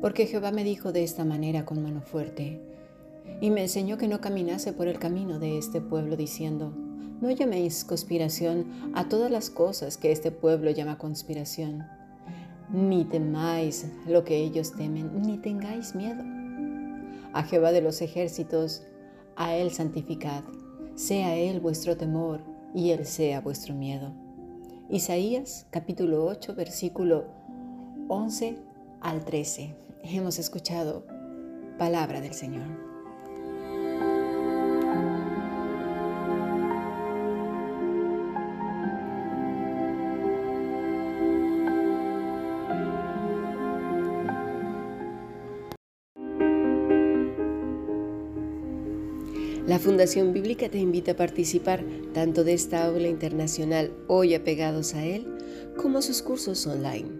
Porque Jehová me dijo de esta manera con mano fuerte, y me enseñó que no caminase por el camino de este pueblo, diciendo, no llaméis conspiración a todas las cosas que este pueblo llama conspiración, ni temáis lo que ellos temen, ni tengáis miedo. A Jehová de los ejércitos, a Él santificad, sea Él vuestro temor y Él sea vuestro miedo. Isaías capítulo 8 versículo 11 al 13. Hemos escuchado palabra del Señor. La Fundación Bíblica te invita a participar tanto de esta aula internacional hoy apegados a él, como sus cursos online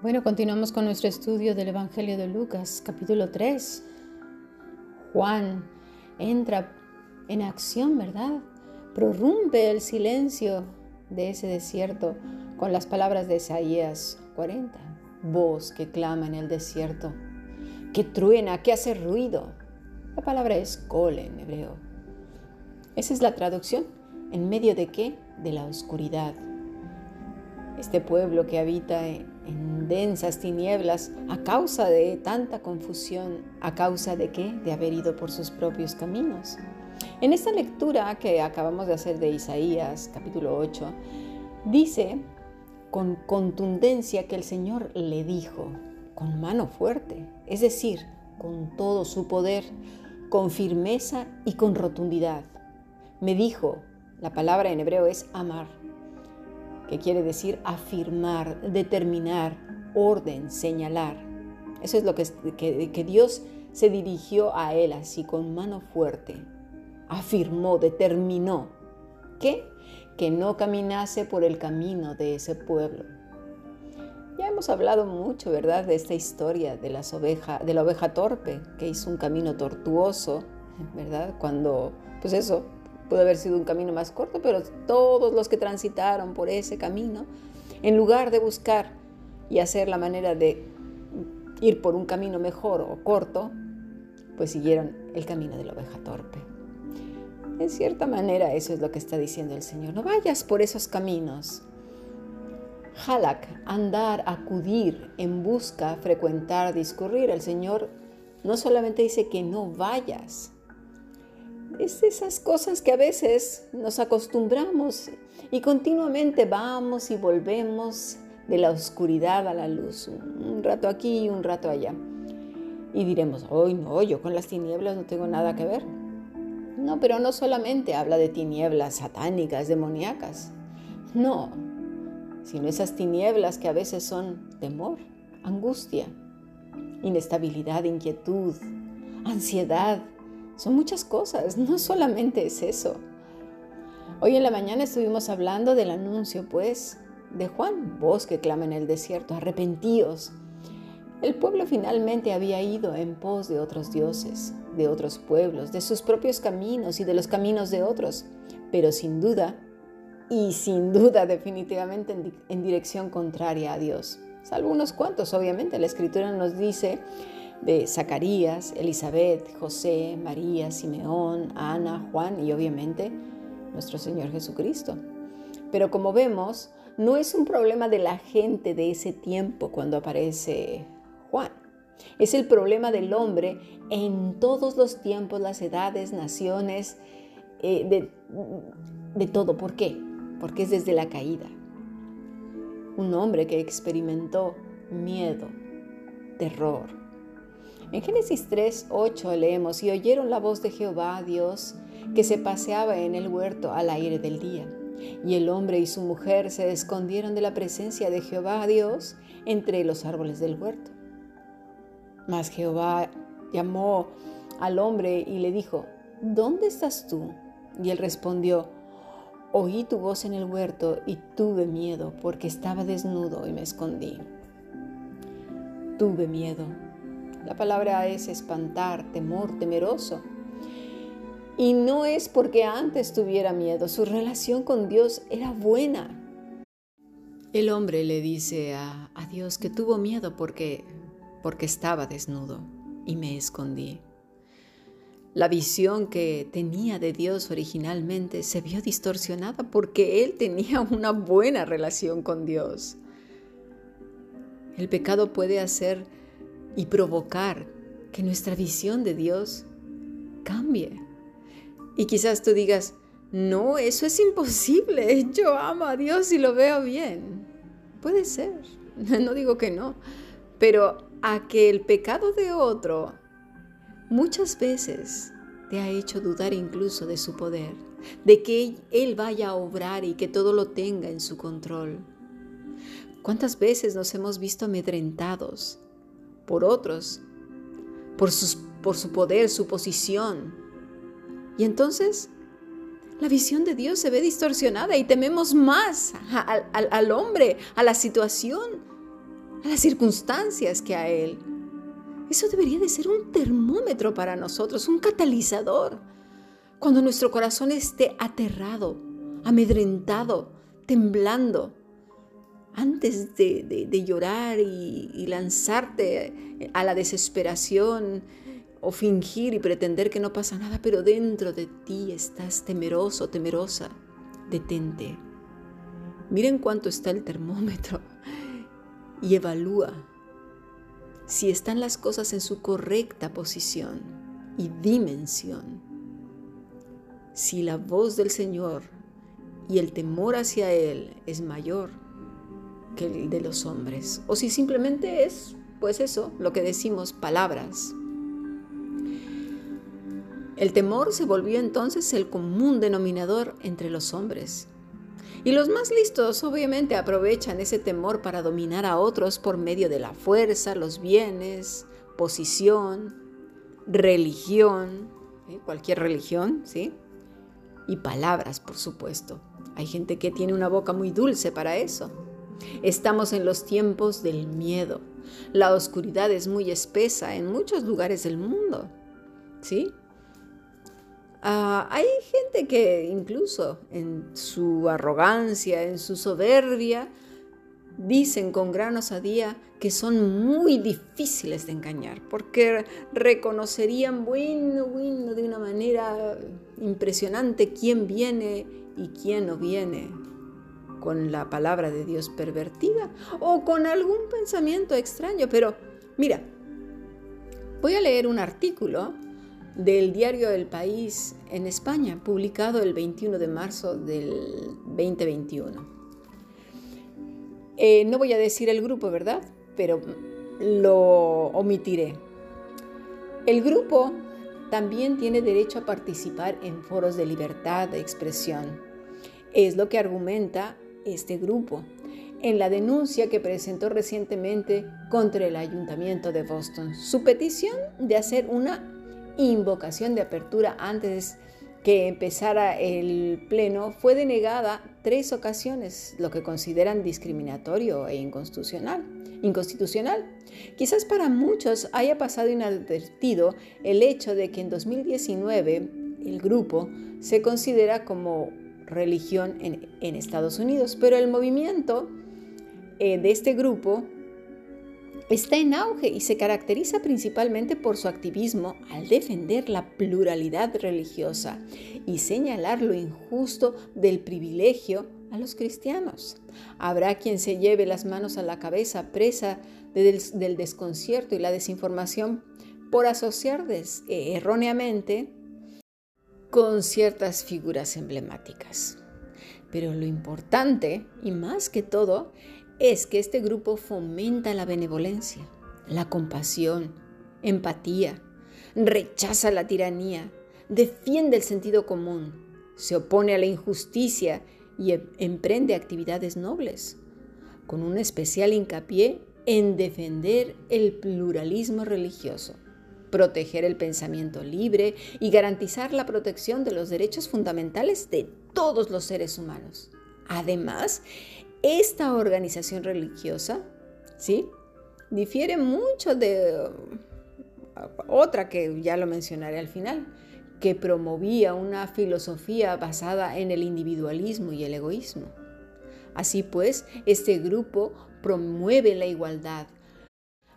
Bueno, continuamos con nuestro estudio del Evangelio de Lucas, capítulo 3. Juan entra en acción, ¿verdad? Prorrumpe el silencio de ese desierto con las palabras de Isaías 40. Voz que clama en el desierto, que truena, que hace ruido. La palabra es cole en hebreo. Esa es la traducción. ¿En medio de qué? De la oscuridad. Este pueblo que habita en en densas tinieblas a causa de tanta confusión, a causa de qué? De haber ido por sus propios caminos. En esta lectura que acabamos de hacer de Isaías capítulo 8, dice con contundencia que el Señor le dijo, con mano fuerte, es decir, con todo su poder, con firmeza y con rotundidad. Me dijo, la palabra en hebreo es amar, que quiere decir afirmar, determinar, orden, señalar. Eso es lo que, que, Dios se dirigió a él así con mano fuerte. Afirmó, determinó. ¿Qué? Que no caminase por el camino de ese pueblo. Ya hemos hablado mucho, ¿verdad?, de esta historia de, las oveja, de la oveja torpe, que hizo un camino tortuoso, ¿verdad? Cuando, pues eso, Pudo haber sido un camino más corto, pero todos los que transitaron por ese camino, en lugar de buscar y hacer la manera de ir por un camino mejor o corto, pues siguieron el camino de la oveja torpe. En cierta manera eso es lo que está diciendo el Señor. No vayas por esos caminos. Halak, andar, acudir, en busca, frecuentar, discurrir. El Señor no solamente dice que no vayas, es esas cosas que a veces nos acostumbramos y continuamente vamos y volvemos de la oscuridad a la luz, un rato aquí y un rato allá. Y diremos, hoy no, yo con las tinieblas no tengo nada que ver. No, pero no solamente habla de tinieblas satánicas, demoníacas. No, sino esas tinieblas que a veces son temor, angustia, inestabilidad, inquietud, ansiedad, son muchas cosas, no solamente es eso. Hoy en la mañana estuvimos hablando del anuncio, pues, de Juan, voz que clama en el desierto, arrepentíos. El pueblo finalmente había ido en pos de otros dioses, de otros pueblos, de sus propios caminos y de los caminos de otros, pero sin duda, y sin duda definitivamente en, en dirección contraria a Dios. Salvo unos cuantos, obviamente, la escritura nos dice de Zacarías, Elizabeth, José, María, Simeón, Ana, Juan y obviamente nuestro Señor Jesucristo. Pero como vemos, no es un problema de la gente de ese tiempo cuando aparece Juan. Es el problema del hombre en todos los tiempos, las edades, naciones, eh, de, de todo. ¿Por qué? Porque es desde la caída. Un hombre que experimentó miedo, terror, en Génesis 3, 8 leemos, y oyeron la voz de Jehová, Dios, que se paseaba en el huerto al aire del día. Y el hombre y su mujer se escondieron de la presencia de Jehová Dios entre los árboles del huerto. Mas Jehová llamó al hombre y le dijo, ¿dónde estás tú? Y él respondió, oí tu voz en el huerto y tuve miedo porque estaba desnudo y me escondí. Tuve miedo. La palabra es espantar, temor, temeroso. Y no es porque antes tuviera miedo, su relación con Dios era buena. El hombre le dice a, Dios que tuvo miedo porque, porque estaba desnudo y me escondí. La visión que tenía de Dios originalmente se vio distorsionada porque él tenía una buena relación con Dios. El pecado puede hacer y provocar que nuestra visión de Dios cambie. Y quizás tú digas, no, eso es imposible, yo amo a Dios y lo veo bien. Puede ser, no digo que no, pero a que el pecado de otro muchas veces te ha hecho dudar incluso de su poder, de que Él vaya a obrar y que todo lo tenga en su control. ¿Cuántas veces nos hemos visto amedrentados por otros, por, su poder, su posición? Y entonces la visión de Dios se ve distorsionada y tememos más al, al hombre, a la situación, a las circunstancias que a Él. Eso debería de ser un termómetro para nosotros, un catalizador. Cuando nuestro corazón esté aterrado, amedrentado, temblando, antes de, llorar y, y lanzarte a la desesperación o fingir y pretender que no pasa nada, pero dentro de ti estás temeroso, temerosa, detente. Miren cuánto está el termómetro y evalúa si están las cosas en su correcta posición y dimensión. Si la voz del Señor y el temor hacia Él es mayor que el de los hombres, o si simplemente es, pues eso, lo que decimos, palabras. El temor se volvió entonces el común denominador entre los hombres y los más listos obviamente aprovechan ese temor para dominar a otros por medio de la fuerza, los bienes, posición, religión, cualquier religión, ¿sí? Y palabras, por supuesto. Hay gente que tiene una boca muy dulce para eso. Estamos en los tiempos del miedo. La oscuridad es muy espesa en muchos lugares del mundo, ¿sí? Ah, hay gente que incluso en su arrogancia, en su soberbia, dicen con gran osadía que son muy difíciles de engañar, porque reconocerían bueno, bueno, de una manera impresionante quién viene y quién no viene con la palabra de Dios pervertida o con algún pensamiento extraño. Pero mira, voy a leer un artículo del diario El País en España, publicado el 21 de marzo del 2021. Eh, no voy a decir el grupo, ¿verdad? Pero lo omitiré. El grupo también tiene derecho a participar en foros de libertad de expresión. Es lo que argumenta este grupo en la denuncia que presentó recientemente contra el ayuntamiento de Boston. Su petición de hacer una invocación de apertura antes que empezara el pleno fue denegada tres ocasiones, lo que consideran discriminatorio e inconstitucional. inconstitucional. Quizás para muchos haya pasado inadvertido el hecho de que en 2019 el grupo se considera como religión en, Estados Unidos, pero el movimiento eh, de este grupo está en auge y se caracteriza principalmente por su activismo al defender la pluralidad religiosa y señalar lo injusto del privilegio a los cristianos. Habrá quien se lleve las manos a la cabeza presa del, desconcierto y la desinformación por asociar eh, erróneamente con ciertas figuras emblemáticas. Pero lo importante, y más que todo, es que este grupo fomenta la benevolencia, la compasión, empatía, rechaza la tiranía, defiende el sentido común, se opone a la injusticia y em, emprende actividades nobles, con un especial hincapié en defender el pluralismo religioso, proteger el pensamiento libre y garantizar la protección de los derechos fundamentales de todos los seres humanos. Además, esta organización religiosa, ¿sí? Difiere mucho de otra que ya lo mencionaré al final, que promovía una filosofía basada en el individualismo y el egoísmo. Así pues, este grupo promueve la igualdad.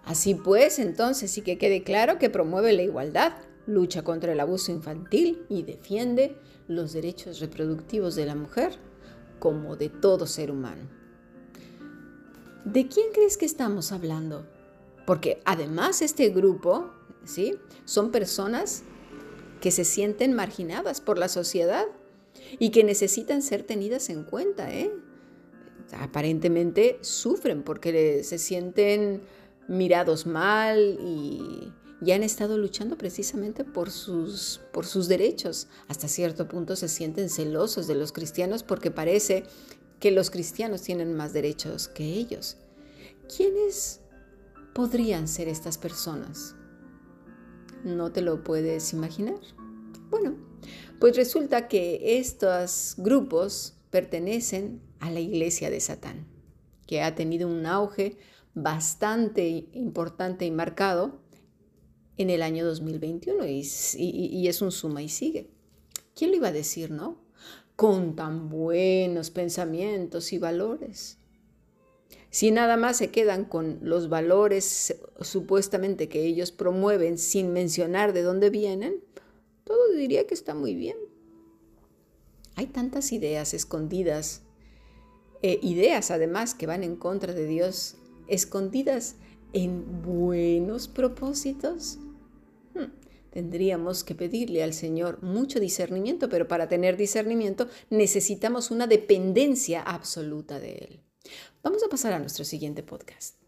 Así pues, entonces sí que quede claro que promueve la igualdad, lucha contra el abuso infantil y defiende los derechos reproductivos de la mujer como de todo ser humano. ¿De quién crees que estamos hablando? Porque además este grupo ¿sí? Son personas que se sienten marginadas por la sociedad y que necesitan ser tenidas en cuenta. ¿eh? Aparentemente sufren porque se sienten mirados mal y, y han estado luchando precisamente por sus, por sus derechos. Hasta cierto punto se sienten celosos de los cristianos porque parece que los cristianos tienen más derechos que ellos. ¿Quiénes podrían ser estas personas? ¿No te lo puedes imaginar? Bueno, pues resulta que estos grupos pertenecen a la iglesia de Satán, que ha tenido un auge bastante importante y marcado en el año 2021 y, y, es un suma y sigue. ¿Quién lo iba a decir, no? Con tan buenos pensamientos y valores. Si nada más se quedan con los valores supuestamente que ellos promueven sin mencionar de dónde vienen, todo diría que está muy bien. Hay tantas ideas escondidas, eh, ideas además que van en contra de Dios, escondidas en buenos propósitos. Hmm, tendríamos que pedirle al Señor mucho discernimiento, pero para tener discernimiento necesitamos una dependencia absoluta de Él. Vamos a pasar a nuestro siguiente podcast.